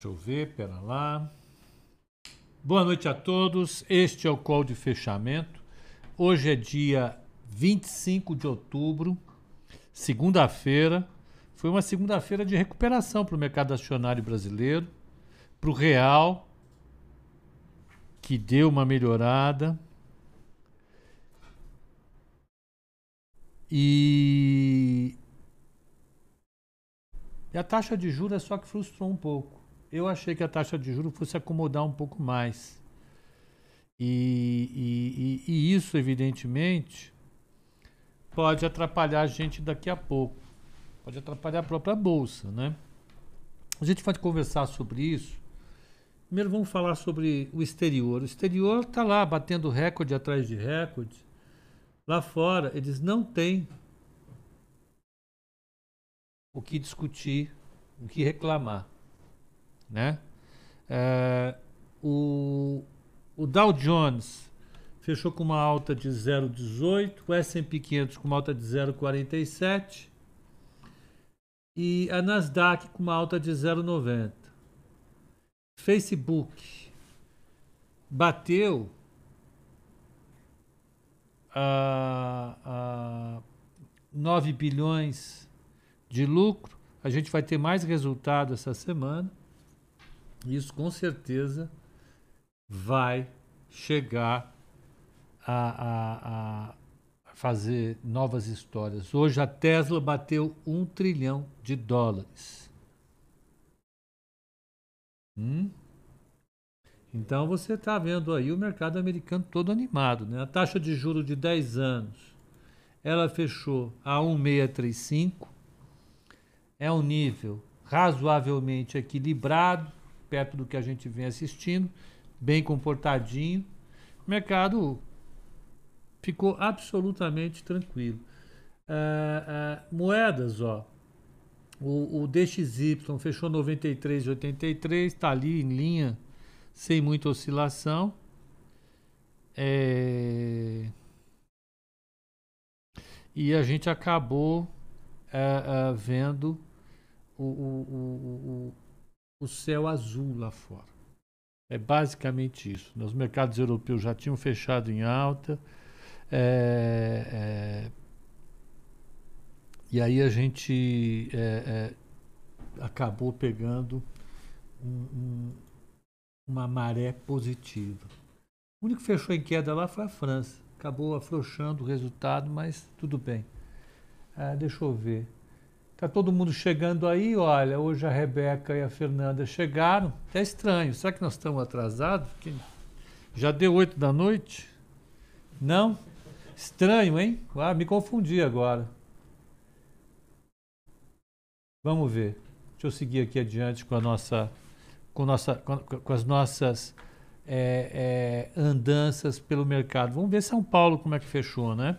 Deixa eu ver, pera lá. Boa noite a todos. Este é o call de fechamento. Hoje é dia 25 de outubro, segunda-feira. Foi uma segunda-feira de recuperação para o mercado acionário brasileiro, para o real, que deu uma melhorada. E, a taxa de juros é só que frustrou um pouco. Eu achei que a taxa de juros fosse acomodar um pouco mais. E, e, e, isso, evidentemente, pode atrapalhar a gente daqui a pouco. Pode atrapalhar a própria bolsa, né? A gente pode conversar sobre isso. Primeiro vamos falar sobre o exterior. O exterior está lá batendo recorde atrás de recorde. Lá fora, eles não têm o que discutir, o que reclamar. Né? É, o, o Dow Jones fechou com uma alta de 0,18, o S&P 500 com uma alta de 0,47 e a Nasdaq com uma alta de 0,90. Facebook bateu a, a 9 bilhões de lucro. A gente vai ter mais resultado essa semana. Isso com certeza vai chegar a, a, a fazer novas histórias. Hoje a Tesla bateu um trilhão de dólares. Hum? Então você está vendo aí o mercado americano todo animado. Né? A taxa de juro de 10 anos ela fechou a 1,635. É um nível razoavelmente equilibrado, perto do que a gente vem assistindo, bem comportadinho. O mercado ficou absolutamente tranquilo. Uh, uh, moedas, ó. O, o DXY fechou 93,83, está ali em linha sem muita oscilação. É... E a gente acabou é, vendo o, o, o céu azul lá fora. É basicamente isso. Os mercados europeus já tinham fechado em alta. É, é, e aí a gente é, é acabou pegando um, um, uma maré positiva. O único que fechou em queda lá foi a França. Acabou afrouxando o resultado, mas tudo bem. Ah, deixa eu ver. Tá todo mundo chegando aí, olha, hoje a Rebeca e a Fernanda chegaram. É estranho, será que nós estamos atrasados? Já deu oito da noite? Não? Estranho, hein? Ah, me confundi agora. Vamos ver. Deixa eu seguir aqui adiante com a nossa com, nossa, com, com as nossas é, é, andanças pelo mercado. Vamos ver São Paulo como é que fechou, né?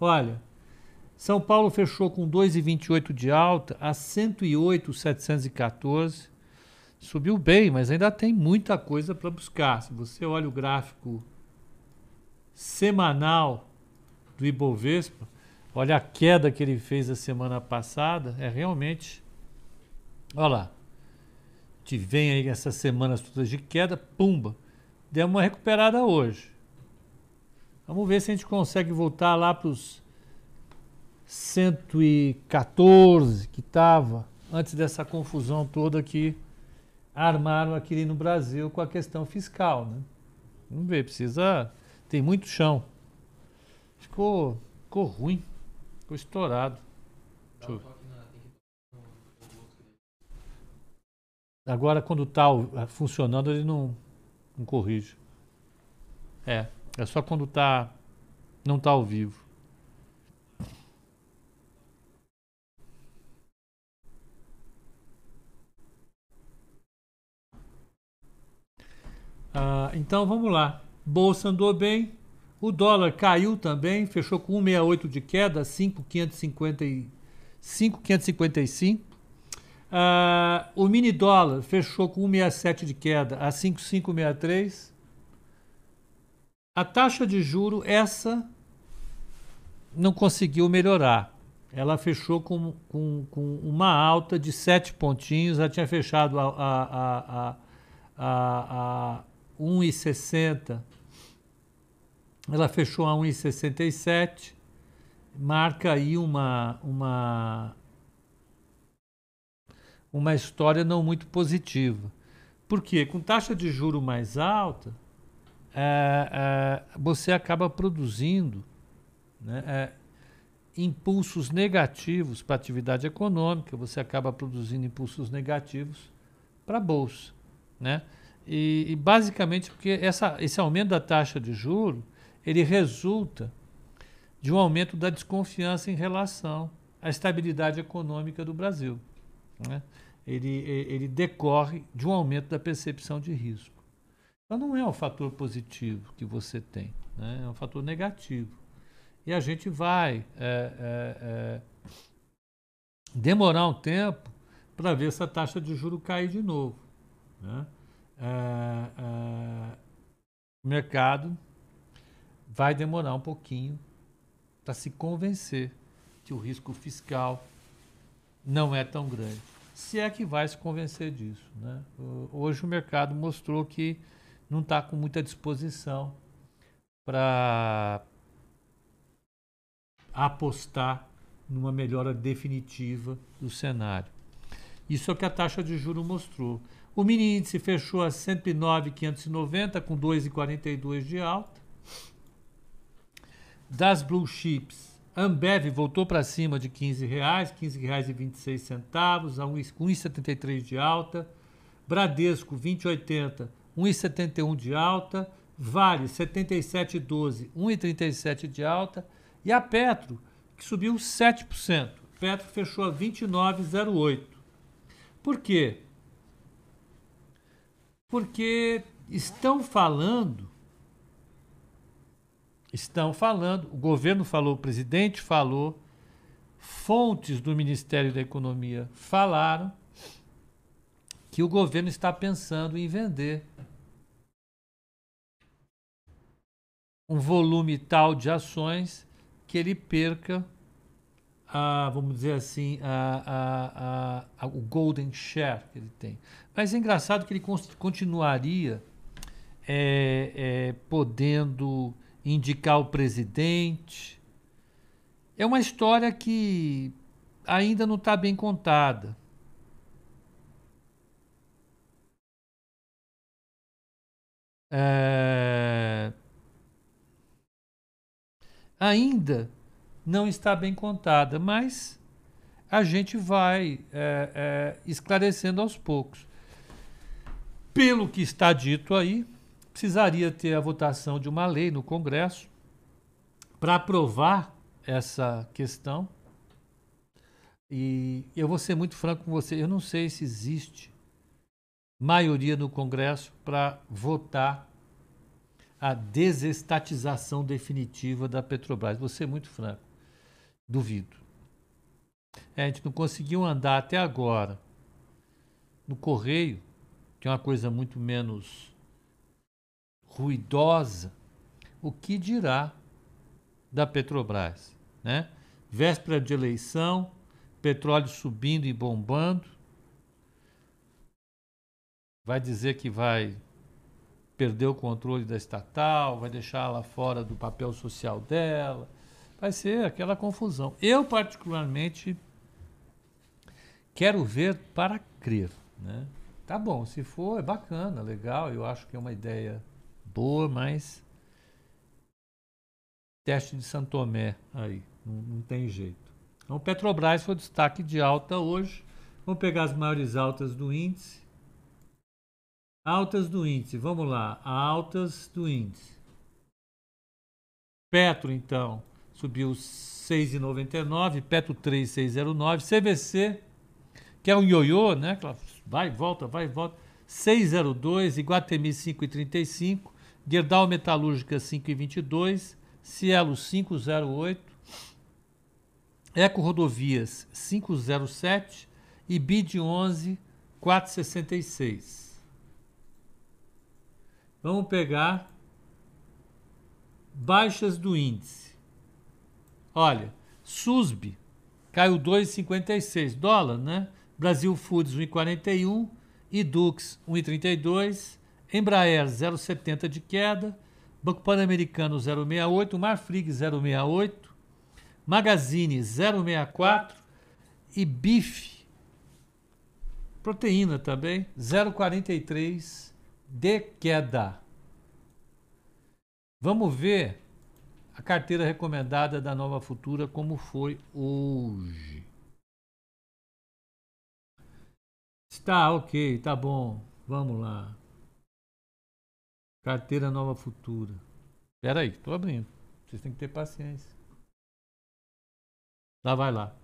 Olha, São Paulo fechou com 2,28 de alta a 108,714. Subiu bem, mas ainda tem muita coisa para buscar. Se você olha o gráfico semanal do Ibovespa, olha a queda que ele fez a semana passada, é realmente. Olha lá que vem aí essas semanas todas de queda, pumba, deu uma recuperada hoje. Vamos ver se a gente consegue voltar lá para os 114 que estava antes dessa confusão toda que armaram aqui no Brasil com a questão fiscal. Né? Vamos ver, precisa. Tem muito chão. Ficou, ficou ruim, ficou estourado. Deixa eu... Agora, quando está funcionando, ele não, não corrige. É, é só quando tá, não está ao vivo. Ah, então vamos lá. Bolsa andou bem. O dólar caiu também, fechou com 1,68 de queda, 5,555. Uh, o mini dólar fechou com 1,67 de queda a 5,563. A taxa de juro, essa não conseguiu melhorar. ela fechou com, com, com uma alta de 7 pontinhos, ela tinha fechado a, a, a, a 1,60, ela fechou a 1,67, marca aí uma, uma, uma história não muito positiva. Por quê? Com taxa de juro mais alta, é, é, você acaba produzindo né, é, impulsos negativos para a atividade econômica, você acaba produzindo impulsos negativos para a bolsa. Né? E, e, basicamente porque essa, esse aumento da taxa de juro ele resulta de um aumento da desconfiança em relação à estabilidade econômica do Brasil. Né? Ele, ele decorre de um aumento da percepção de risco. Então não é um fator positivo que você tem, né? é um fator negativo. E a gente vai é, é, é, demorar um tempo para ver essa taxa de juro cair de novo. Né? É, é, o mercado vai demorar um pouquinho para se convencer que o risco fiscal não é tão grande. Se é que vai se convencer disso. Né? Hoje o mercado mostrou que não está com muita disposição para apostar numa melhora definitiva do cenário. Isso é o que a taxa de juro mostrou. O mini índice fechou a 109,590 com 2,42 de alta. Das blue chips, Ambev voltou para cima de 15 reais, 15 reais e 26 centavos, a 1,73 de alta. Bradesco 20,80, 1,71 de alta. Vale 77,12, 1,37 de alta. E a Petro, que subiu 7%. Petro fechou a 29,08. Por quê? Porque estão falando, estão falando, o governo falou, o presidente falou, fontes do Ministério da Economia falaram que o governo está pensando em vender um volume tal de ações que ele perca, a, vamos dizer assim, a, a, o golden share que ele tem. Mas é engraçado que ele continuaria é, é, podendo indicar o presidente. É uma história que ainda não está bem contada. É, ainda não está bem contada, mas a gente vai é, é, esclarecendo aos poucos. Pelo que está dito aí, precisaria ter a votação de uma lei no Congresso para aprovar essa questão. E eu vou ser muito franco com você, eu não sei se existe maioria no Congresso para votar a desestatização definitiva da Petrobras. Vou ser muito franco. Duvido. É, a gente não conseguiu andar até agora no correio, é uma coisa muito menos ruidosa, o que dirá da Petrobras, né? Véspera de eleição, petróleo subindo e bombando. Vai dizer que vai perder o controle da estatal, vai deixá-la fora do papel social dela. Vai ser aquela confusão. Eu, particularmente, quero ver para crer. Né? Tá bom, se for, é bacana, legal, eu acho que é uma ideia boa, mas teste de Santomé aí, não, não tem jeito. Então, Petrobras foi destaque de alta hoje. Vamos pegar as maiores altas do índice. Altas do índice, vamos lá, altas do índice. Petro, então, subiu 6,99, Petro 3,609, CVC, que é um ioiô, né? Vai, volta, vai, volta, 6,02, Iguatemi 5,35, Gerdau Metalúrgica 5,22, Cielo 5,08, Eco Rodovias 5,07 e BID 11 4,66. Vamos pegar baixas do índice. Olha, SUSB caiu 2,56. Dólar, né? Brasil Foods 1,41 e Dux 1,32. Embraer 0,70 de queda. Banco Pan-Americano 0,68. Marfrig 0,68. Magazine 0,64 e Bife proteína também 0,43 de queda. Vamos ver a carteira recomendada da Nova Futura como foi hoje. Está ok, tá bom. Vamos lá. Carteira Nova Futura. Espera aí, estou abrindo. Vocês têm que ter paciência. Lá vai lá.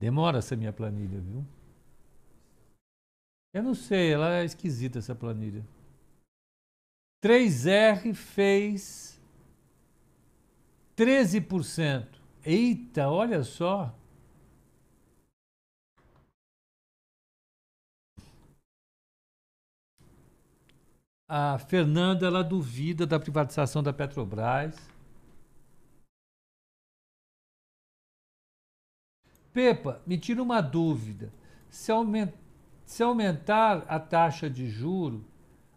Demora essa minha planilha, viu? Eu não sei, ela é esquisita essa planilha. 3R fez 13%. Eita, olha só. A Fernanda ela duvida da privatização da Petrobras. Pepa, me tira uma dúvida. Se, aument... Se aumentar a taxa de juro,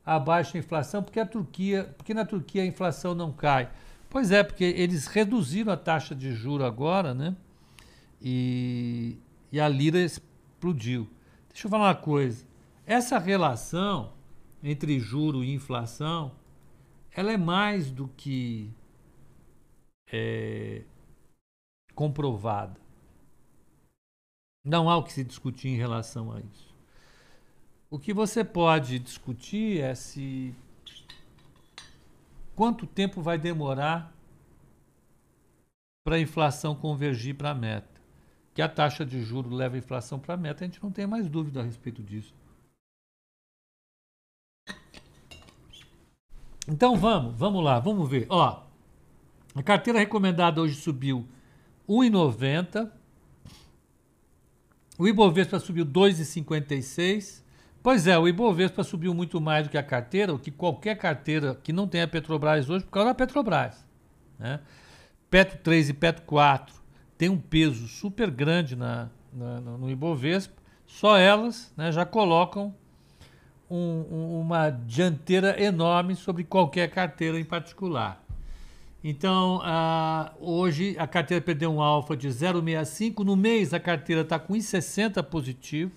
abaixo da inflação, porque a Turquia, porque na Turquia a inflação não cai. Pois é, porque eles reduziram a taxa de juro agora, né? E, e a lira explodiu. Deixa eu falar uma coisa. Essa relação entre juro e inflação, ela é mais do que é, comprovada. Não há o que se discutir em relação a isso. O que você pode discutir é se quanto tempo vai demorar para a inflação convergir para a meta. Que a taxa de juro leva a inflação para a meta, a gente não tem mais dúvida a respeito disso. Então vamos, vamos lá, vamos ver. Ó, a carteira recomendada hoje subiu 1,90. O Ibovespa subiu 2,56. Pois é, o Ibovespa subiu muito mais do que a carteira, o que qualquer carteira que não tenha Petrobras hoje, por causa da Petrobras. Né? Petro 3 e Petro 4 tem um peso super grande na, na no Ibovespa, só elas né, já colocam um, um, uma dianteira enorme sobre qualquer carteira em particular. Então, uh, hoje a carteira perdeu um alfa de 0,65, no mês a carteira está com 1,60 positivo,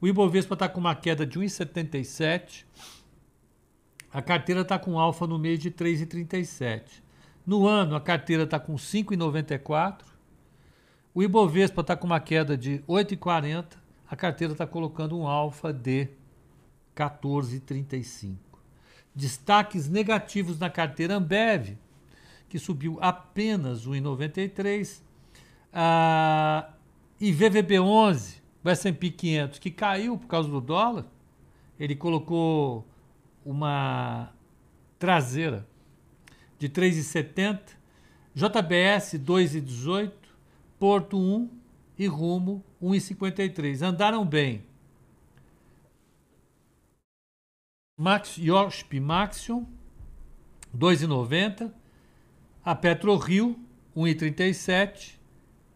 o Ibovespa está com uma queda de 1,77. A carteira está com alfa no mês de 3,37. No ano, a carteira está com 5,94. O Ibovespa está com uma queda de 8,40. A carteira está colocando um alfa de 14,35. Destaques negativos na carteira Ambev, que subiu apenas 1,93. Ah, e VVB11, o S&P 500, que caiu por causa do dólar, ele colocou uma traseira de 3,70, JBS 2,18, Porto 1 e Rumo 1,53. Andaram bem. Max Yosp Maxion 2,90, a PetroRio 1,37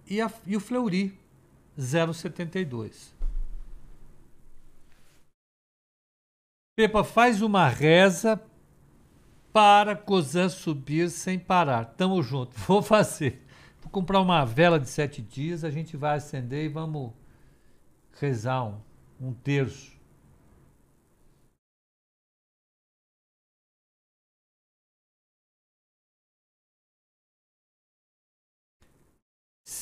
e, a, e o Fleury 0,72. Pepa, faz uma reza para Cozan subir sem parar. Tamo junto. Vou fazer. Vou comprar uma vela de sete dias, a gente vai acender e vamos rezar um, um terço.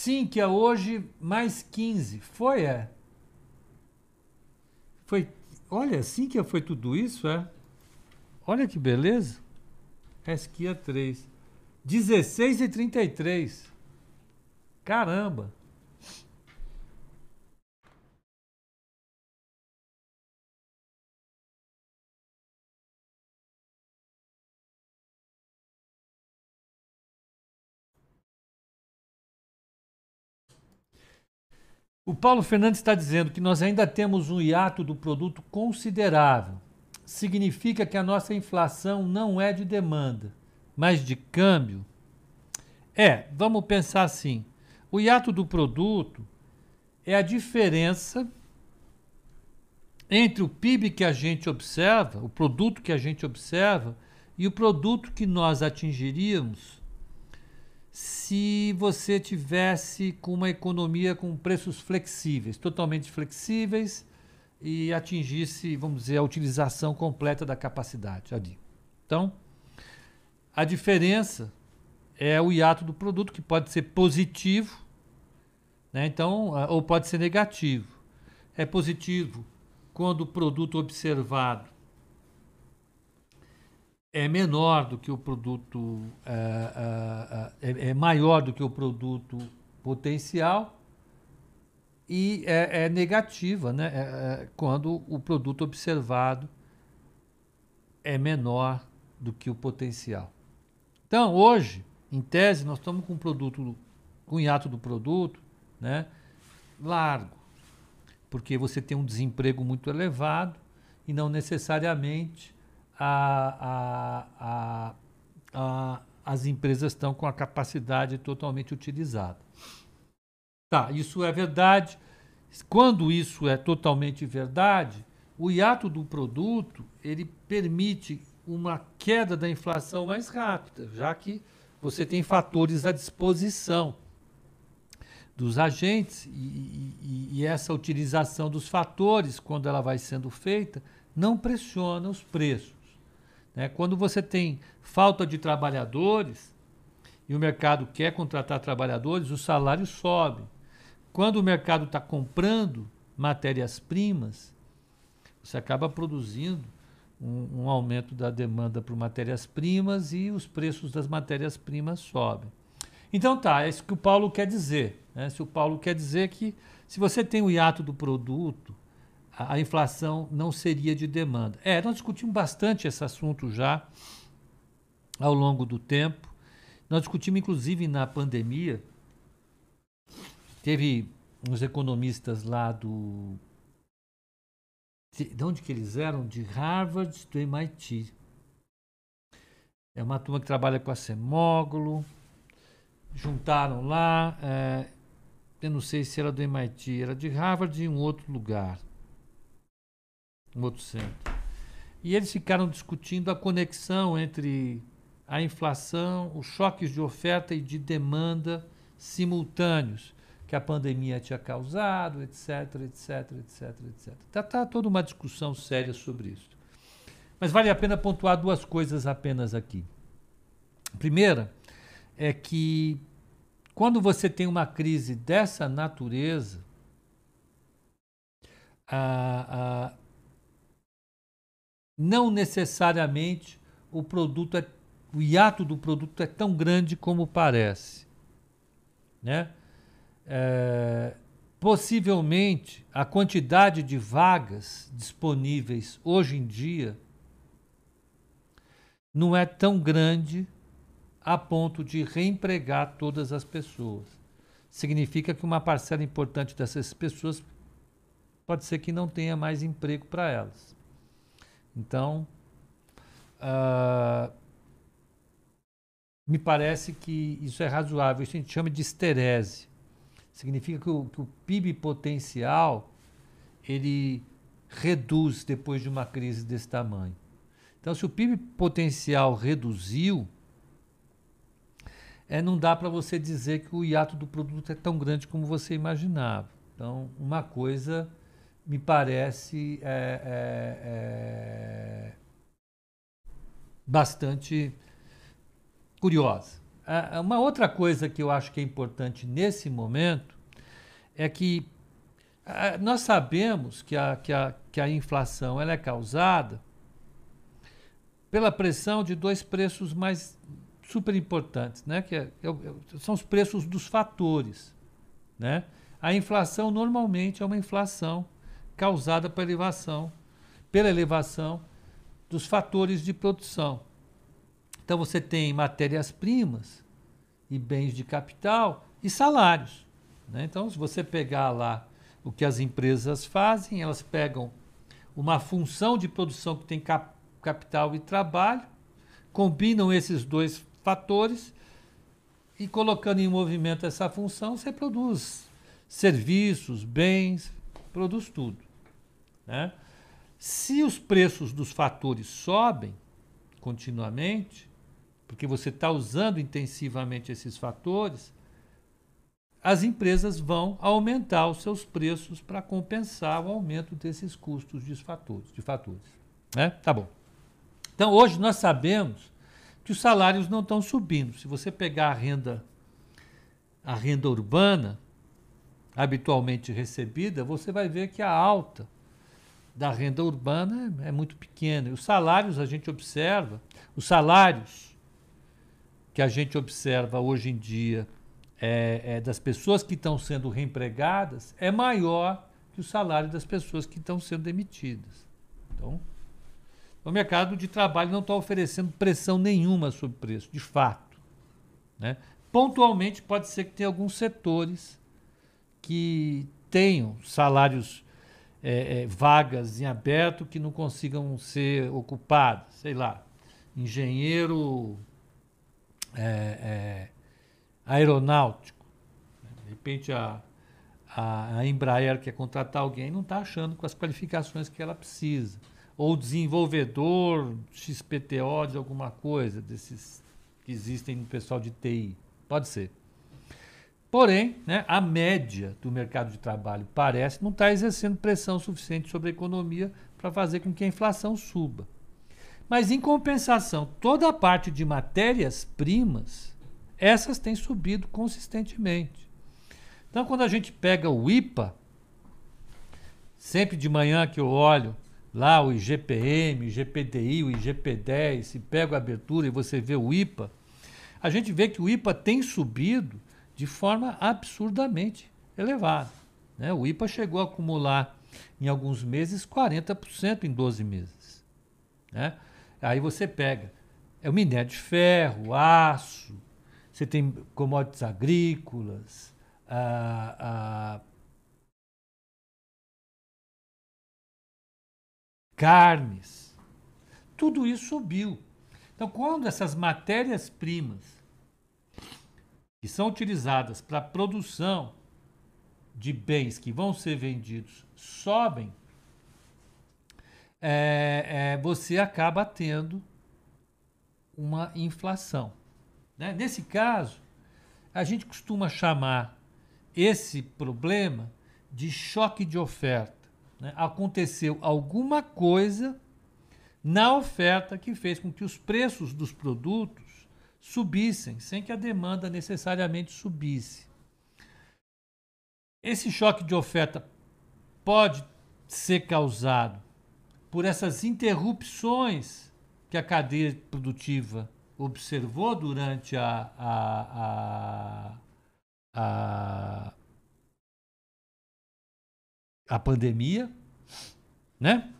Cínquia hoje mais 15. Foi, é? Foi. Olha, Cínquia foi tudo isso, é? Olha que beleza. Esquia 3. 16 e 33. Caramba. O Paulo Fernandes está dizendo que nós ainda temos um hiato do produto considerável. Significa que a nossa inflação não é de demanda, mas de câmbio. É, vamos pensar assim. O hiato do produto é a diferença entre o PIB que a gente observa, o produto que a gente observa, e o produto que nós atingiríamos se você tivesse com uma economia com preços flexíveis, totalmente flexíveis e atingisse, vamos dizer, a utilização completa da capacidade ali. Então, a diferença é o hiato do produto, que pode ser positivo, né? então, ou pode ser negativo. É positivo quando o produto observado é menor do que o produto, é, é, é, é maior do que o produto potencial e é, é negativa né? É, é, quando o produto observado é menor do que o potencial. Então, hoje, em tese, nós estamos com um produto, com um hiato do produto, né, largo, porque você tem um desemprego muito elevado e não necessariamente a, a, a, as empresas estão com a capacidade totalmente utilizada. Tá, isso é verdade. Quando isso é totalmente verdade, o hiato do produto ele permite uma queda da inflação mais rápida, já que você tem fatores à disposição dos agentes e, e, e, essa utilização dos fatores, quando ela vai sendo feita, não pressiona os preços. Né? Quando você tem falta de trabalhadores e o mercado quer contratar trabalhadores, o salário sobe. Quando o mercado está comprando matérias-primas, você acaba produzindo um, um aumento da demanda por matérias-primas e os preços das matérias-primas sobem. Então tá, é isso que o Paulo quer dizer. Né? Se o Paulo quer dizer que se você tem o hiato do produto, a, inflação não seria de demanda. É, nós discutimos bastante esse assunto já ao longo do tempo. Nós discutimos, inclusive, na pandemia. Teve uns economistas lá do de onde que eles eram? De Harvard, do MIT. É uma turma que trabalha com a Semógulo. Juntaram lá. É, eu não sei se era do MIT, era de Harvard e em um outro lugar. Um outro centro. E eles ficaram discutindo a conexão entre a inflação, os choques de oferta e de demanda simultâneos que a pandemia tinha causado, etc, etc, etc, etc. Está tá toda uma discussão séria sobre isso. Mas vale a pena pontuar duas coisas apenas aqui. A primeira é que quando você tem uma crise dessa natureza, a, a, não necessariamente o produto é, o hiato do produto é tão grande como parece, né? é, possivelmente a quantidade de vagas disponíveis hoje em dia não é tão grande a ponto de reempregar todas as pessoas. Significa que uma parcela importante dessas pessoas pode ser que não tenha mais emprego para elas. Então, uh, me parece que isso é razoável. Isso a gente chama de esterese. Significa que o, que o PIB potencial ele reduz depois de uma crise desse tamanho. Então, se o PIB potencial reduziu, é, não dá para você dizer que o hiato do produto é tão grande como você imaginava. Então, uma coisa me parece é, é, é bastante curiosa. Ah, uma outra coisa que eu acho que é importante nesse momento é que nós sabemos que a, que a, que a inflação ela é causada pela pressão de dois preços mais super importantes, né? que é, é, é, são os preços dos fatores. Né? A inflação normalmente é uma inflação causada pela elevação, pela elevação dos fatores de produção. Então você tem matérias-primas e bens de capital e salários. Né? Então, se você pegar lá o que as empresas fazem, elas pegam uma função de produção que tem cap capital e trabalho, combinam esses dois fatores, e colocando em movimento essa função, você produz serviços, bens, produz tudo. Né? Se os preços dos fatores sobem continuamente, porque você está usando intensivamente esses fatores, as empresas vão aumentar os seus preços para compensar o aumento desses custos de fatores. De fatores né? Tá bom. Então, hoje nós sabemos que os salários não estão subindo. Se você pegar a renda, a renda urbana, habitualmente recebida, você vai ver que a alta da renda urbana é, é muito pequena. E os salários, a gente observa, os salários que a gente observa hoje em dia é, é, das pessoas que estão sendo reempregadas é maior que o salário das pessoas que estão sendo demitidas. Então, o mercado de trabalho não está oferecendo pressão nenhuma sobre o preço, de fato. Né? Pontualmente, pode ser que tenha alguns setores que tenham salários é, é, vagas em aberto que não consigam ser ocupadas. Sei lá, engenheiro é, é aeronáutico. De repente a, a, a Embraer quer contratar alguém não está achando com as qualificações que ela precisa. Ou desenvolvedor XPTO de alguma coisa, desses que existem no pessoal de TI. Pode ser. Porém, né, a média do mercado de trabalho parece não estar tá exercendo pressão suficiente sobre a economia para fazer com que a inflação suba. Mas, em compensação, toda a parte de matérias-primas essas têm subido consistentemente. Então, quando a gente pega o IPA, sempre de manhã que eu olho lá o IGPM, o IGPDI, o IGP10, se pega a abertura e você vê o IPA, a gente vê que o IPA tem subido de forma absurdamente elevada. Né? O IPA chegou a acumular em alguns meses 40% em 12 meses. Né? Aí você pega é o minério de ferro, aço, você tem commodities agrícolas, a, a carnes, tudo isso subiu. Então, quando essas matérias-primas que são utilizadas para a produção de bens que vão ser vendidos sobem, é, é, você acaba tendo uma inflação. Né? Nesse caso, a gente costuma chamar esse problema de choque de oferta. Né? Aconteceu alguma coisa na oferta que fez com que os preços dos produtos subissem, sem que a demanda necessariamente subisse. Esse choque de oferta pode ser causado por essas interrupções que a cadeia produtiva observou durante a, a, a, a, a pandemia, né?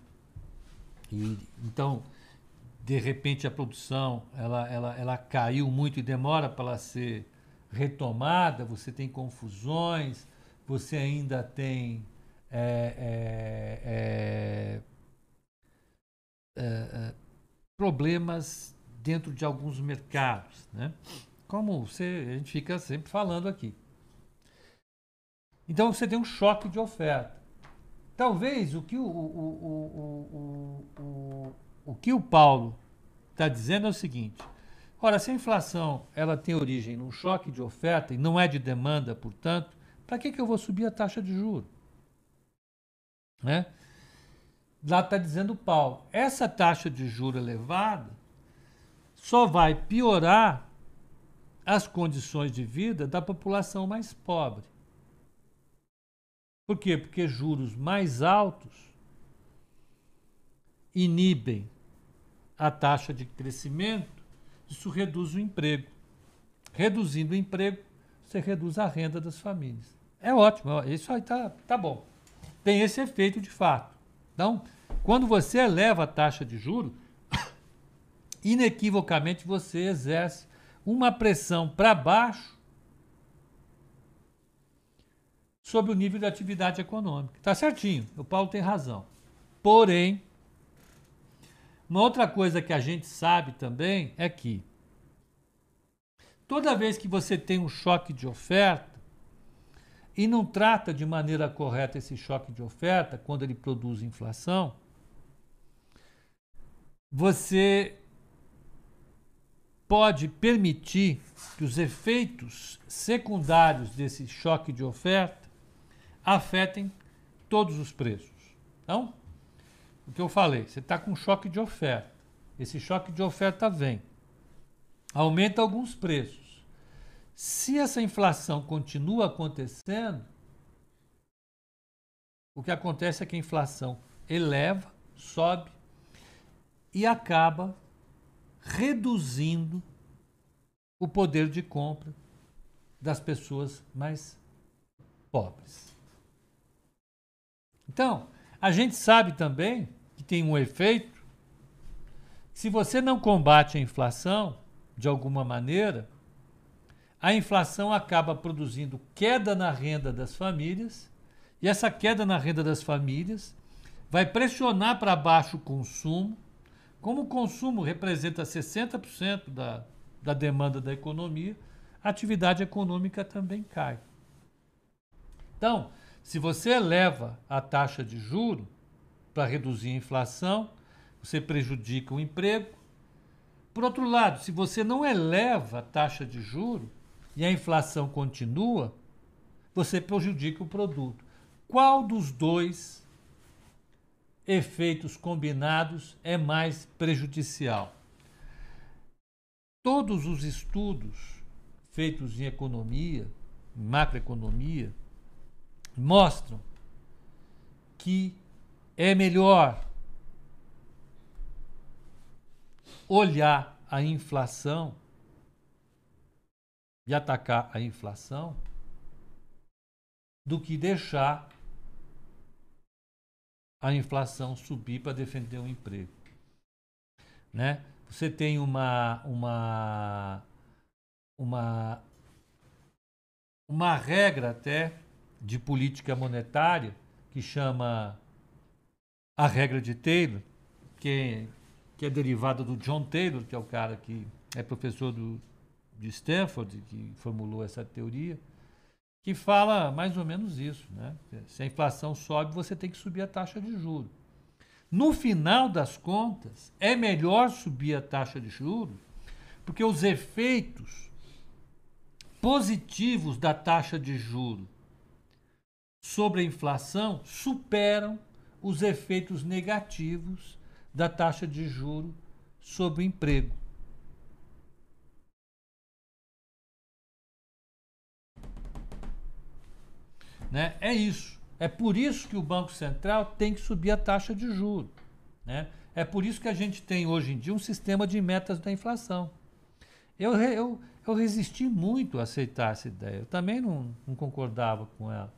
E, então, de repente, a produção ela, ela, ela caiu muito e demora para ser retomada, você tem confusões, você ainda tem é, é, é, problemas dentro de alguns mercados, né? Como você, a gente fica sempre falando aqui. Então você tem um choque de oferta. Talvez o que o, o, o, o que o Paulo está dizendo é o seguinte: ora, se a inflação ela tem origem num choque de oferta e não é de demanda, portanto, para que, que eu vou subir a taxa de juros? Né? Lá está dizendo o Paulo, essa taxa de juro elevada só vai piorar as condições de vida da população mais pobre. Por quê? Porque juros mais altos inibem a taxa de crescimento, isso reduz o emprego. Reduzindo o emprego, você reduz a renda das famílias. É ótimo, isso aí tá, tá bom. Tem esse efeito de fato. Então, quando você eleva a taxa de juros, inequivocamente você exerce uma pressão para baixo sobre o nível de atividade econômica. Está certinho, o Paulo tem razão. Porém, uma outra coisa que a gente sabe também é que toda vez que você tem um choque de oferta e não trata de maneira correta esse choque de oferta, quando ele produz inflação, você pode permitir que os efeitos secundários desse choque de oferta afetem todos os preços. Então, o que eu falei, você está com choque de oferta. Esse choque de oferta vem, aumenta alguns preços. Se essa inflação continua acontecendo, o que acontece é que a inflação eleva, sobe e acaba reduzindo o poder de compra das pessoas mais pobres. Então, a gente sabe também que tem um efeito. Se você não combate a inflação de alguma maneira, a inflação acaba produzindo queda na renda das famílias, e essa queda na renda das famílias vai pressionar para baixo o consumo. Como o consumo representa 60% da, da demanda da economia, a atividade econômica também cai. Então, se você eleva a taxa de juro para reduzir a inflação, você prejudica o emprego. Por outro lado, se você não eleva a taxa de juro e a inflação continua, você prejudica o produto. Qual dos dois efeitos combinados é mais prejudicial? Todos os estudos feitos em economia, macroeconomia, mostram que é melhor olhar a inflação e atacar a inflação do que deixar a inflação subir para defender o emprego. Né? Você tem uma uma uma uma regra até de política monetária que chama a regra de Taylor, que é, que é derivada do John Taylor, que é o cara que é professor do, de Stanford, que formulou essa teoria, que fala mais ou menos isso. Né? Se a inflação sobe, você tem que subir a taxa de juros. No final das contas, é melhor subir a taxa de juros, porque os efeitos positivos da taxa de juros sobre a inflação superam os efeitos negativos da taxa de juro sobre o emprego. Né? É isso. É por isso que o Banco Central tem que subir a taxa de juros. Né? É por isso que a gente tem hoje em dia um sistema de metas da inflação. Eu, eu, eu resisti muito a aceitar essa ideia. Eu também não, não concordava com ela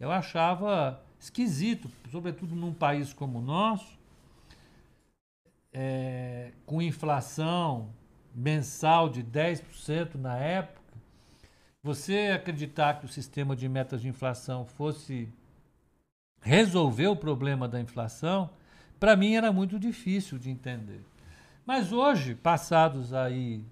eu achava esquisito, sobretudo num país como o nosso, é, com inflação mensal de 10% na época, você acreditar que o sistema de metas de inflação fosse resolver o problema da inflação, para mim era muito difícil de entender. Mas hoje, passados aí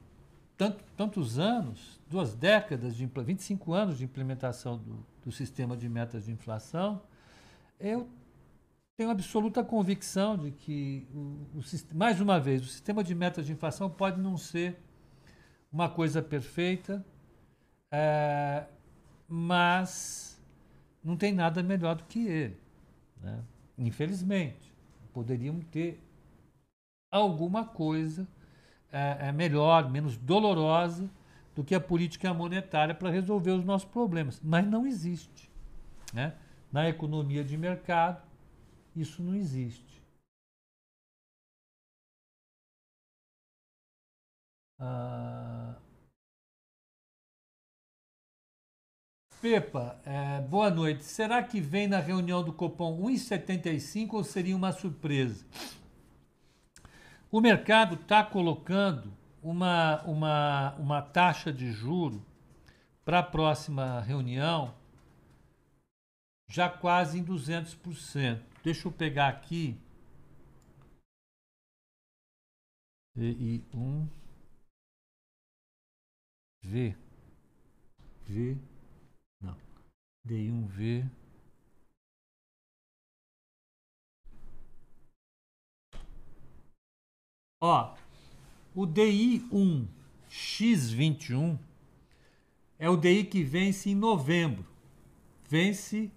tanto, tantos anos, duas décadas, de 25 anos de implementação do, do sistema de metas de inflação, eu tenho absoluta convicção de que, o, o, mais uma vez, o sistema de metas de inflação pode não ser uma coisa perfeita, é, mas não tem nada melhor do que ele. Né? Infelizmente, poderíamos ter alguma coisa é, é melhor, menos dolorosa do que a política monetária para resolver os nossos problemas. Mas não existe. Né? Na economia de mercado, isso não existe. Ah... Pepa, é, boa noite. Será que vem na reunião do Copom 1,75 ou seria uma surpresa? O mercado está colocando uma, uma, uma taxa de juro para a próxima reunião já quase em 200%. Deixa eu pegar aqui. E, um. V. V. Não. DI1V. Ó, o DI1 X21 é o DI que vence em novembro. Vence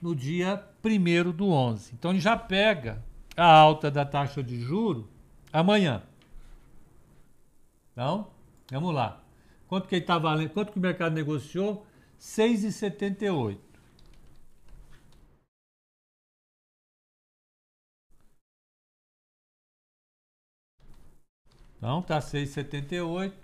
no dia 1 do 11. Então ele já pega a alta da taxa de juro amanhã. Então, vamos lá. Quanto que ele está valendo? Quanto que o mercado negociou? 6,78. Então, tá 6,78.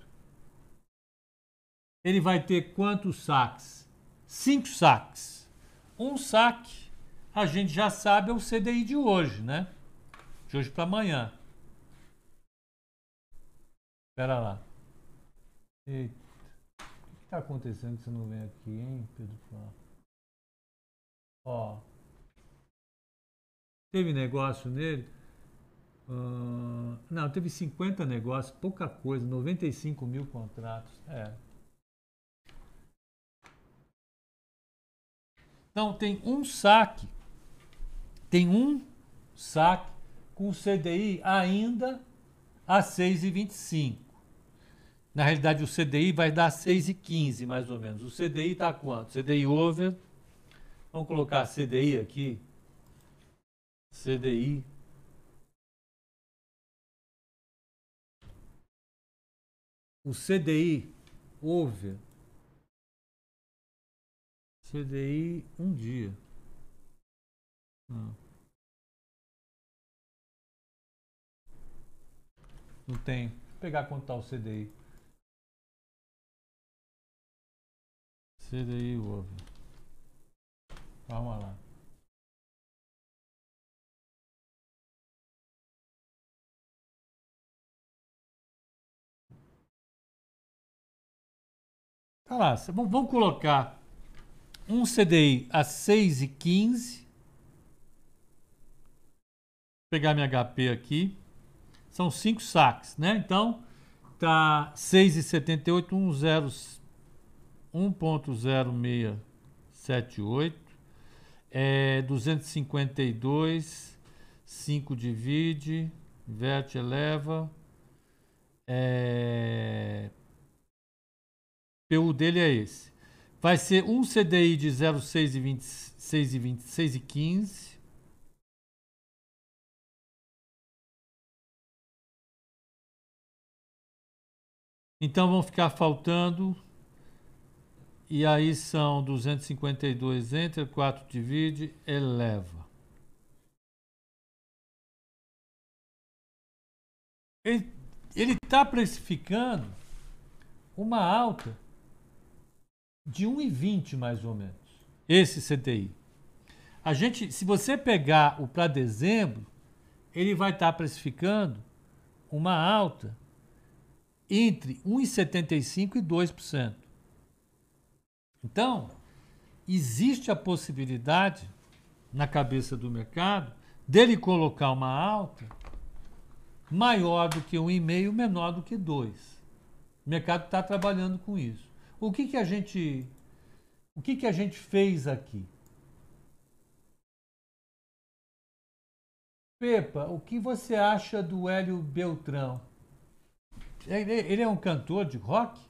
Ele vai ter quantos saques? Cinco saques. Um saque, a gente já sabe, é o CDI de hoje, né? De hoje para amanhã. Espera lá. Eita. O que está acontecendo que você não vem aqui, hein, Pedro? Ó. Teve negócio nele? Uh, não, teve 50 negócios, pouca coisa, 95 mil contratos. É. Então tem um saque, tem um saque com CDI ainda a 6,25. Na realidade, o CDI vai dar 6,15 mais ou menos. O CDI está quanto? CDI over. Vamos colocar CDI aqui. CDI o CDI over CDI um dia. Não. Não tem. Vou pegar quanto está o CDI. CDI over. Calma lá. Tá lá, vamos colocar um CDI a 6,15. Pegar minha HP aqui. São cinco saques, né? Então, tá 6,78, 1.0678. É 252, 5 divide, verte eleva. É, PU dele é esse. Vai ser um CDI de 0,6 e 26 e 15. Então vão ficar faltando. E aí são 252 entre 4 divide, eleva. Ele está precificando uma alta de 1,20 mais ou menos, esse CTI. A gente, se você pegar o para dezembro, ele vai estar tá precificando uma alta entre 1,75% e 2%. Então, existe a possibilidade na cabeça do mercado dele colocar uma alta maior do que 1,5, menor do que 2. O mercado está trabalhando com isso. O que, que a gente o que, que a gente fez aqui? Pepa, o que você acha do Hélio Beltrão? Ele, é um cantor de rock?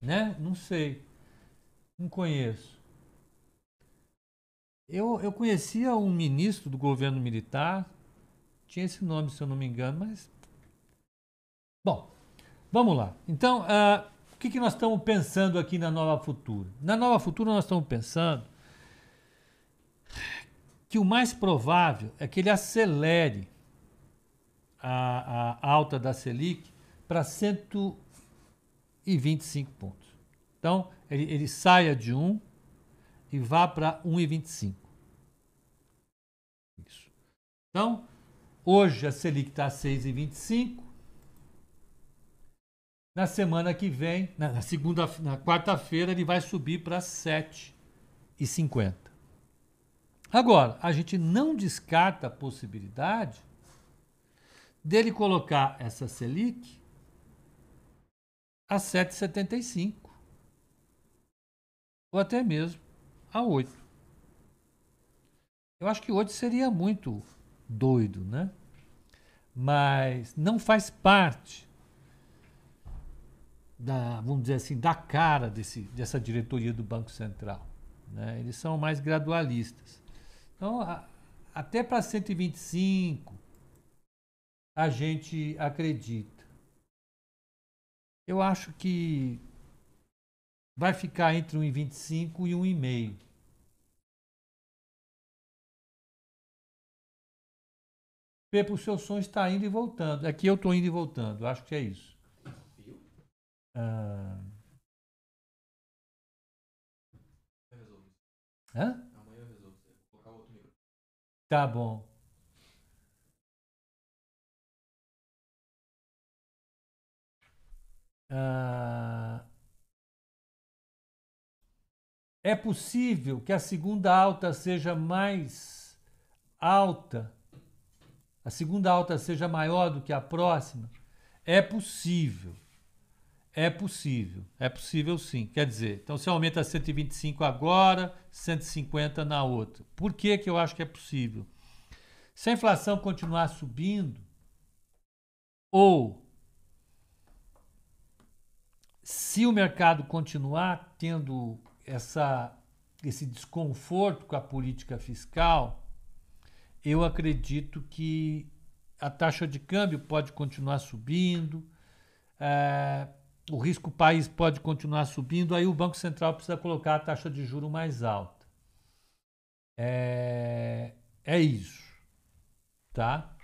Né? Não sei. Não conheço. Eu, eu conhecia um ministro do governo militar tinha esse nome, se eu não me engano, mas. Bom, vamos lá. Então, uh, o que, que nós estamos pensando aqui na Nova Futura? Na Nova Futura, nós estamos pensando que o mais provável é que ele acelere a, a alta da Selic para 125 pontos. Então, ele, ele saia de 1 e vá para 1,25. Isso. Então, Hoje a Selic está a 6,25. Na semana que vem, na segunda, na quarta-feira, ele vai subir para 7,50. Agora, a gente não descarta a possibilidade dele colocar essa Selic a 7,75 ou até mesmo a 8. Eu acho que 8 seria muito doido, né? Mas não faz parte da, vamos dizer assim, da cara desse, dessa diretoria do Banco Central. Né? Eles são mais gradualistas. Então, a, até para 125, a gente acredita. Eu acho que vai ficar entre 1,25 e 1,5. Pepe, o seu som está indo e voltando. Aqui eu estou indo e voltando. Acho que é isso. Ah. Hã? Amanhã eu resolvo. Vou colocar outro microfone. Tá bom. Ah, é possível que a segunda alta seja mais alta, a segunda alta seja maior do que a próxima? É possível. É possível. É possível sim. Quer dizer, então se aumenta 125 agora, 150 na outra. Por que, que eu acho que é possível? Se a inflação continuar subindo, ou se o mercado continuar tendo essa, esse desconforto com a política fiscal, eu acredito que a taxa de câmbio pode continuar subindo, é, o risco país pode continuar subindo, aí o Banco Central precisa colocar a taxa de juro mais alta. É, é isso, tá?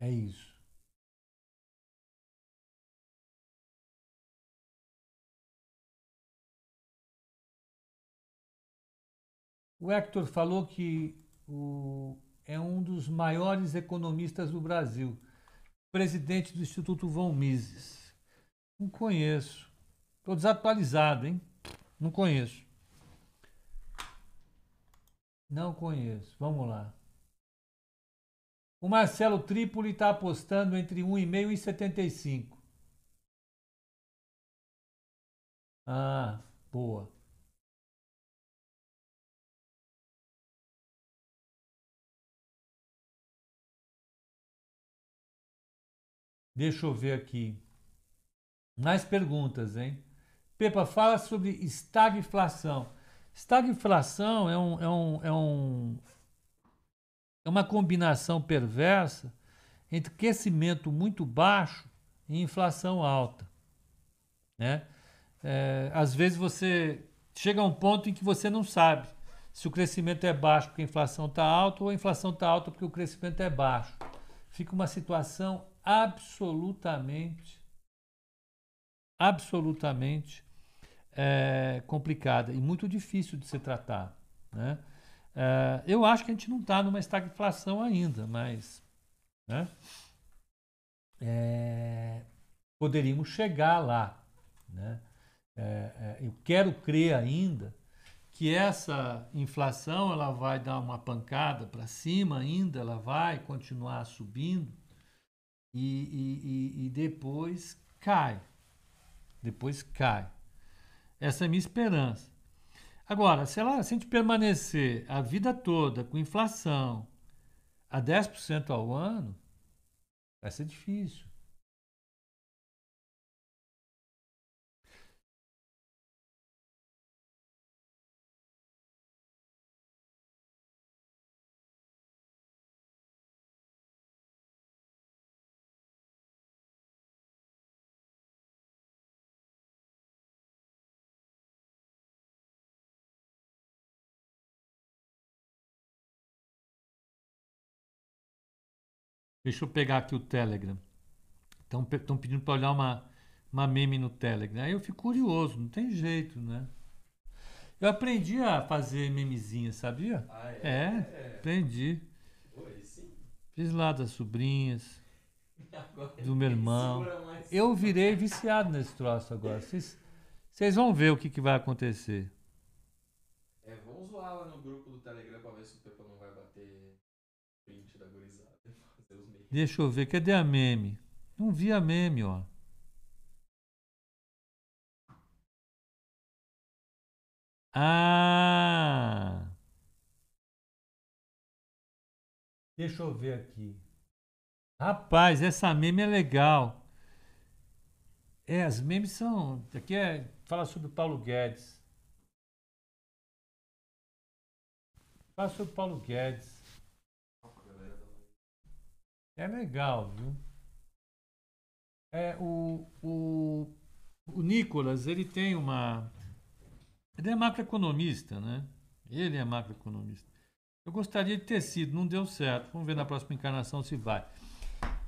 É isso. O Hector falou que o, é um dos maiores economistas do Brasil, presidente do Instituto Von Mises. Não conheço. Estou desatualizado, hein? Não conheço. Não conheço. Vamos lá. O Marcelo Trípoli está apostando entre 1,5 e 75. Ah, boa. Deixa eu ver aqui. Mais perguntas, hein? Pepa, fala sobre estagflação. Estagflação é, um, é, um, é, um, é uma combinação perversa entre crescimento muito baixo e inflação alta. Né? É, às vezes você chega a um ponto em que você não sabe se o crescimento é baixo porque a inflação está alta ou a inflação está alta porque o crescimento é baixo. Fica uma situação absolutamente, absolutamente é, complicada e muito difícil de ser tratada. Né? É, eu acho que a gente não está numa estagflação ainda, mas né? é, poderíamos chegar lá. Né? É, é, eu quero crer ainda que essa inflação ela vai dar uma pancada para cima ainda, ela vai continuar subindo, e, e, e, depois cai. Depois cai. Essa é a minha esperança. Agora, se, ela, se a gente permanecer a vida toda com inflação a 10% ao ano, vai ser difícil. Deixa eu pegar aqui o Telegram. Estão pedindo para olhar uma, uma meme no Telegram. Aí eu fico curioso, não tem jeito, né? Eu aprendi a fazer memezinha, sabia? Ah, é? É, É. aprendi. Oi, sim. Fiz lá das sobrinhas, Agora do meu irmão. Eu virei viciado nesse troço agora. Vocês vocês vão ver o que, que vai acontecer. É, vamos zoar lá no grupo do Telegram pra ver se o Pepa não vai bater print da gurizada e fazer os Deixa eu ver, cadê a meme? Não vi a meme, ó. Ah! Deixa eu ver aqui. Rapaz, essa meme é legal. É, as memes são. Aqui é. Fala sobre o Paulo Guedes. Fala sobre o Paulo Guedes. É legal, viu? É, o, o, o Nicolas, ele tem uma. Ele é macroeconomista, né? Ele é macroeconomista. Eu gostaria de ter sido, não deu certo. Vamos ver na próxima encarnação se vai.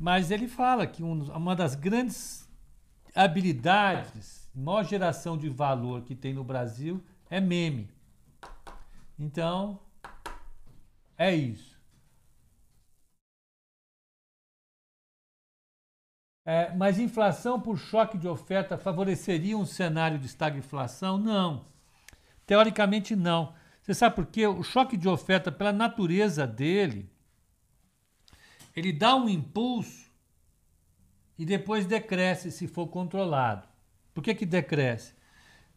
Mas ele fala que um, uma das grandes habilidades, maior geração de valor que tem no Brasil é meme. Então, é isso. É, mas inflação por choque de oferta favoreceria um cenário de estagflação? Não. Teoricamente, não. Você sabe por quê? O choque de oferta, pela natureza dele, ele dá um impulso e depois decresce se for controlado. Por que, que decresce?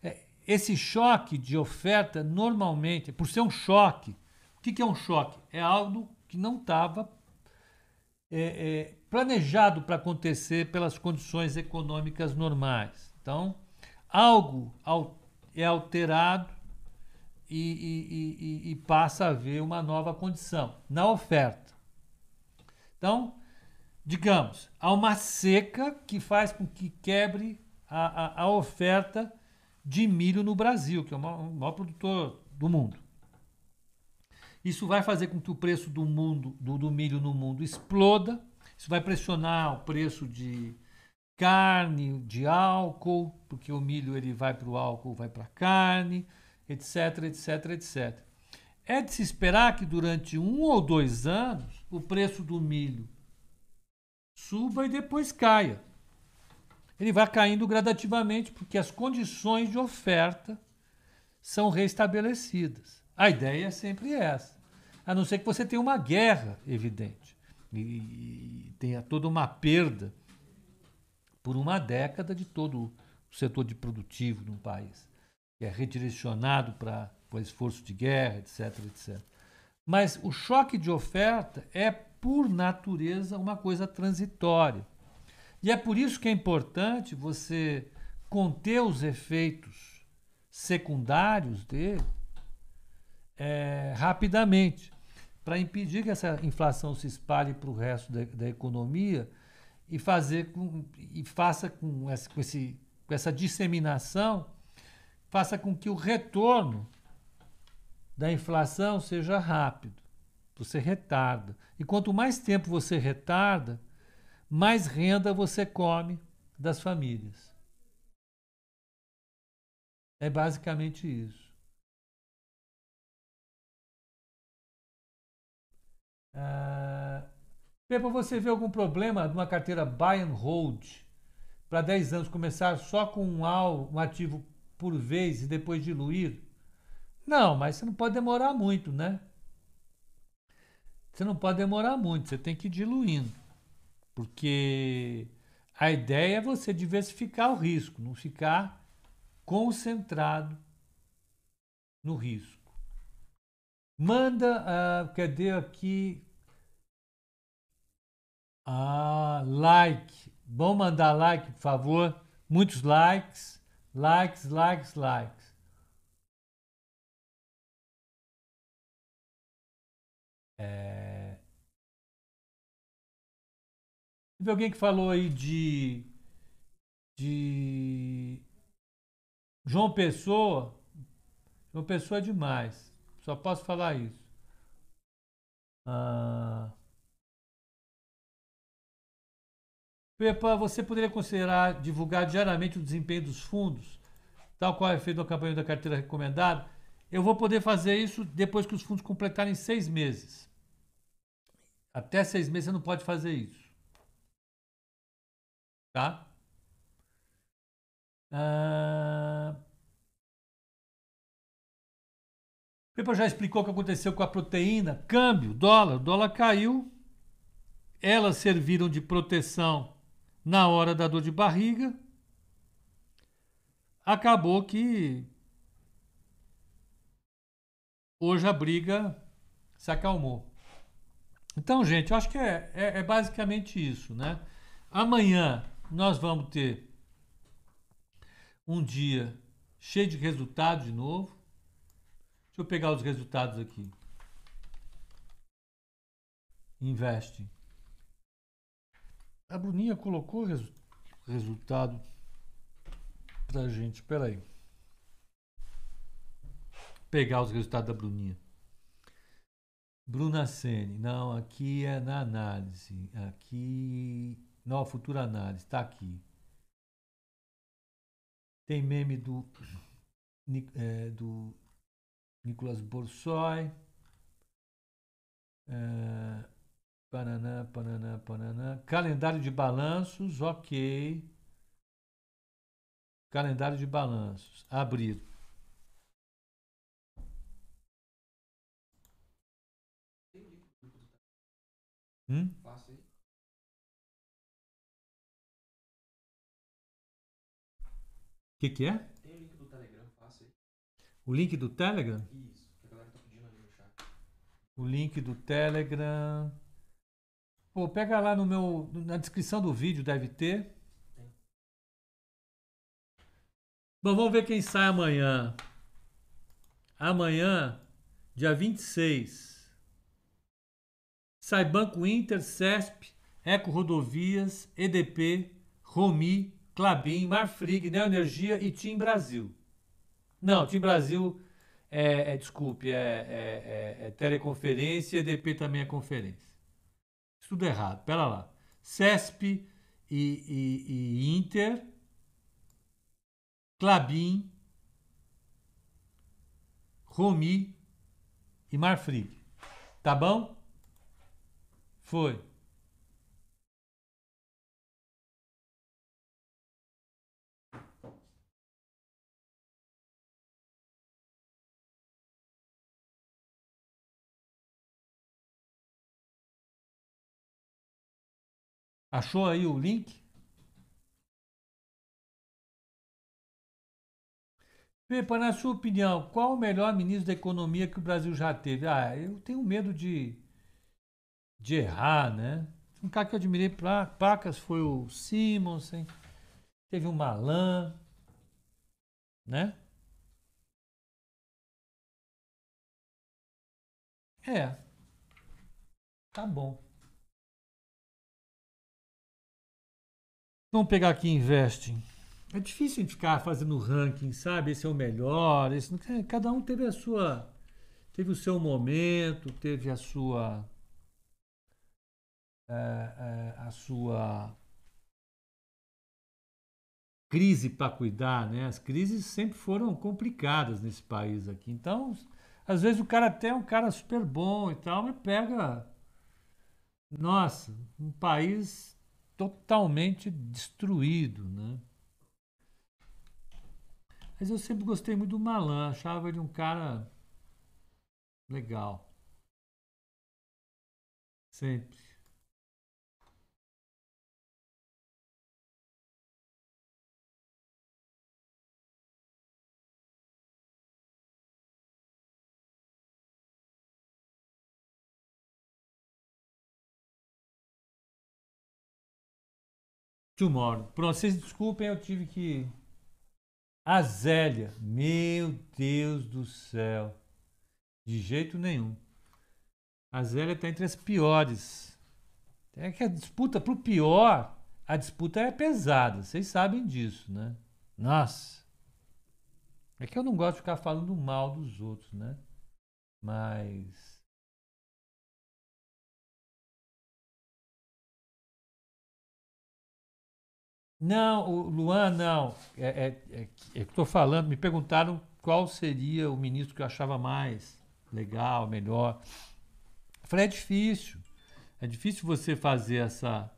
É, esse choque de oferta, normalmente, por ser um choque, o que, que é um choque? É algo que não estava é, é, planejado para acontecer pelas condições econômicas normais. Então, algo é alterado e, e, e, e passa a haver uma nova condição na oferta. Então, digamos, há uma seca que faz com que quebre a, a, a oferta de milho no Brasil, que é o maior, o maior, produtor do mundo. Isso vai fazer com que o preço do, mundo, do, do milho no mundo exploda, isso vai pressionar o preço de carne, de álcool, porque o milho ele vai para o álcool, vai para a carne, etc, etc, etc. É de se esperar que durante um ou dois anos o preço do milho suba e depois caia. Ele vai caindo gradativamente porque as condições de oferta são restabelecidas. A ideia é sempre essa. A não ser que você tenha uma guerra evidente e tenha toda uma perda por uma década de todo o setor de produtivo de um país que é redirecionado para o esforço de guerra, etc, etc. Mas o choque de oferta é, por natureza, uma coisa transitória. E é por isso que é importante você conter os efeitos secundários dele é, rapidamente, para impedir que essa inflação se espalhe para o resto da, da, economia e fazer com, e faça com essa, com, esse, com essa disseminação faça com que o retorno da inflação seja rápido. Você retarda. E quanto mais tempo você retarda, mais renda você come das famílias. É basicamente isso. Ah, para você ver algum problema de uma carteira buy and hold para 10 anos começar só com um, um ativo por vez e depois diluir? Não, mas você não pode demorar muito, né? Você não pode demorar muito, você tem que ir diluindo. Porque a ideia é você diversificar o risco, não ficar concentrado no risco. Manda, uh, cadê aqui? Ah, like. Vamos mandar like, por favor. Muitos likes. Likes, likes, likes. É... Teve alguém que falou aí de, de João Pessoa. João Pessoa é demais. Só posso falar isso. Ah... Pepa, você poderia considerar divulgar diariamente o desempenho dos fundos, tal qual é feito no campanha da carteira recomendada? Eu vou poder fazer isso depois que os fundos completarem seis meses. Até seis meses você não pode fazer isso. Tá? Ah... Pepa já explicou o que aconteceu com a proteína, câmbio, dólar. O dólar caiu elas serviram de proteção na hora da dor de barriga. Acabou que hoje a briga se acalmou. Então, gente, eu acho que é, é, é basicamente isso, né? Amanhã nós vamos ter um dia cheio de resultados de novo. Deixa eu pegar os resultados aqui. Investe. A Bruninha colocou resu resultado pra gente. Aí. Pegar os resultados da Bruninha. Bruna Sene. Não, aqui é na análise. Aqui. Não, futura análise. Está aqui. Tem meme do, é, do Nicolas Borsoi. É, Pananã, pananã, pananã. Calendário de balanços, ok. Calendário de balanços. Abrir. Hum? Passa aí. O que, que é? Tem o link do Telegram, passa aí. O link do Telegram? Isso, que a galera tá pedindo ali no chat. O link do Telegram. Pô, pega lá no meu. Na descrição do vídeo deve ter. Bom, vamos ver quem sai amanhã. Amanhã, dia 26. Sai Banco Inter, CESP, Eco Rodovias, EDP, Romi, Clabin, Marfrig, Neoenergia e Tim Brasil. Não, Tim Brasil é, é desculpe, é, é, é, é teleconferência, EDP também é conferência. Tudo errado, pera lá. CESP e, e, e Inter, Clabin, Romi e Marfrig. Tá bom? Foi. Achou aí o link? Pepa, na sua opinião, qual o melhor ministro da economia que o Brasil já teve? Ah, eu tenho medo de, de errar, né? Um cara que eu admirei pra placas foi o Simonsen, teve o Malan, né? É. Tá bom. Vamos pegar aqui Investing. É difícil a gente ficar fazendo ranking, sabe? Esse é o melhor. Esse. Cada um teve a sua. Teve o seu momento, teve a sua. É, é, a sua crise para cuidar, né? As crises sempre foram complicadas nesse país aqui. Então, às vezes o cara até é um cara super bom e tal, mas pega. Nossa, um país totalmente destruído, né? Mas eu sempre gostei muito do Malan, achava ele um cara legal. Sempre. Tomorrow. Pronto, vocês desculpem, eu tive que. A Zélia, meu Deus do céu. De jeito nenhum. A Zélia está entre as piores. É que a disputa pro pior, a disputa é pesada. Vocês sabem disso, né? Nossa. É que eu não gosto de ficar falando mal dos outros, né? Mas Não, o Luan, não. É, é, é, é estou falando, me perguntaram qual seria o ministro que eu achava mais legal, melhor. Eu falei, é difícil. É difícil você fazer essa,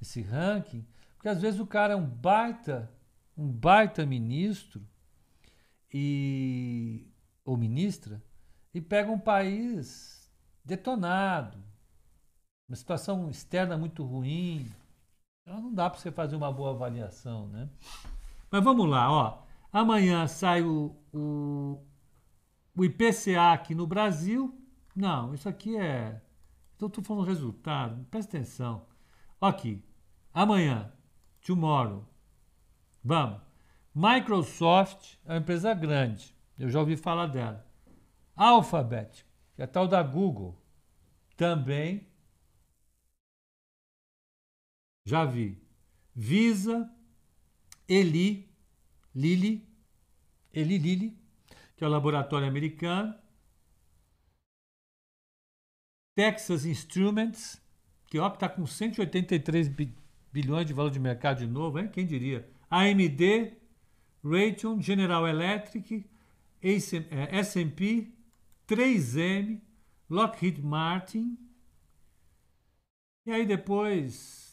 esse ranking, porque às vezes o cara é um baita, um baita ministro e ou ministra e pega um país detonado, uma situação externa muito ruim, então não dá para você fazer uma boa avaliação, né? Mas vamos lá, ó. Amanhã sai o, o, o IPCA aqui no Brasil. Não, isso aqui é. Então, estou falando resultado, presta atenção. Aqui, amanhã, tomorrow, vamos. Microsoft é uma empresa grande, eu já ouvi falar dela. Alphabet, que é a tal da Google, também já vi. Visa, Eli, Lilly, Eli Lilly, que é o laboratório americano. Texas Instruments, que está com 183 bilhões de valor de mercado de novo, hein? quem diria? AMD, Raytheon, General Electric, S&P, 3M, Lockheed Martin, e aí depois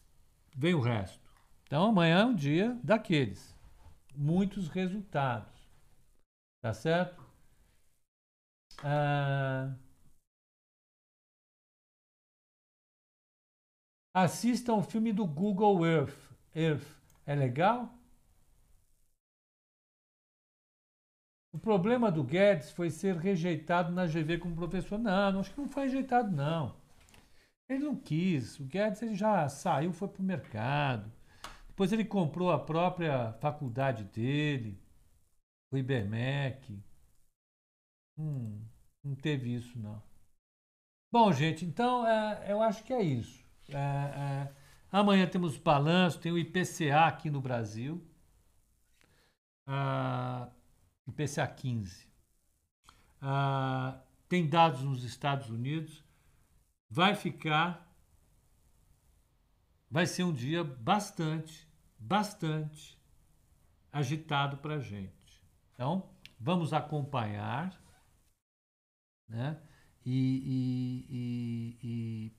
vem o resto. Então amanhã é um dia daqueles. Muitos resultados. Tá certo? Ah, assistam o filme do Google Earth. Earth. É legal? O problema do Guedes foi ser rejeitado na GV como professor. Não acho que não foi rejeitado, não. Ele não quis. O Guedes ele já saiu, foi para o mercado. Depois ele comprou a própria faculdade dele, o IBMEC. Hum, não teve isso, não. Bom, gente, então é, eu acho que é isso. É, é, amanhã temos balanço, tem o IPCA aqui no Brasil. Ah, IPCA 15. Ah, tem dados nos Estados Unidos. Vai ficar. Vai ser um dia bastante, bastante agitado para a gente. Então, vamos acompanhar, né? E, e, e,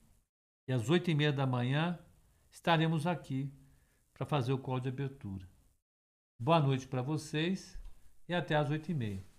e, às oito e meia da manhã estaremos aqui para fazer o call de abertura. Boa noite para vocês e até às oito e meia.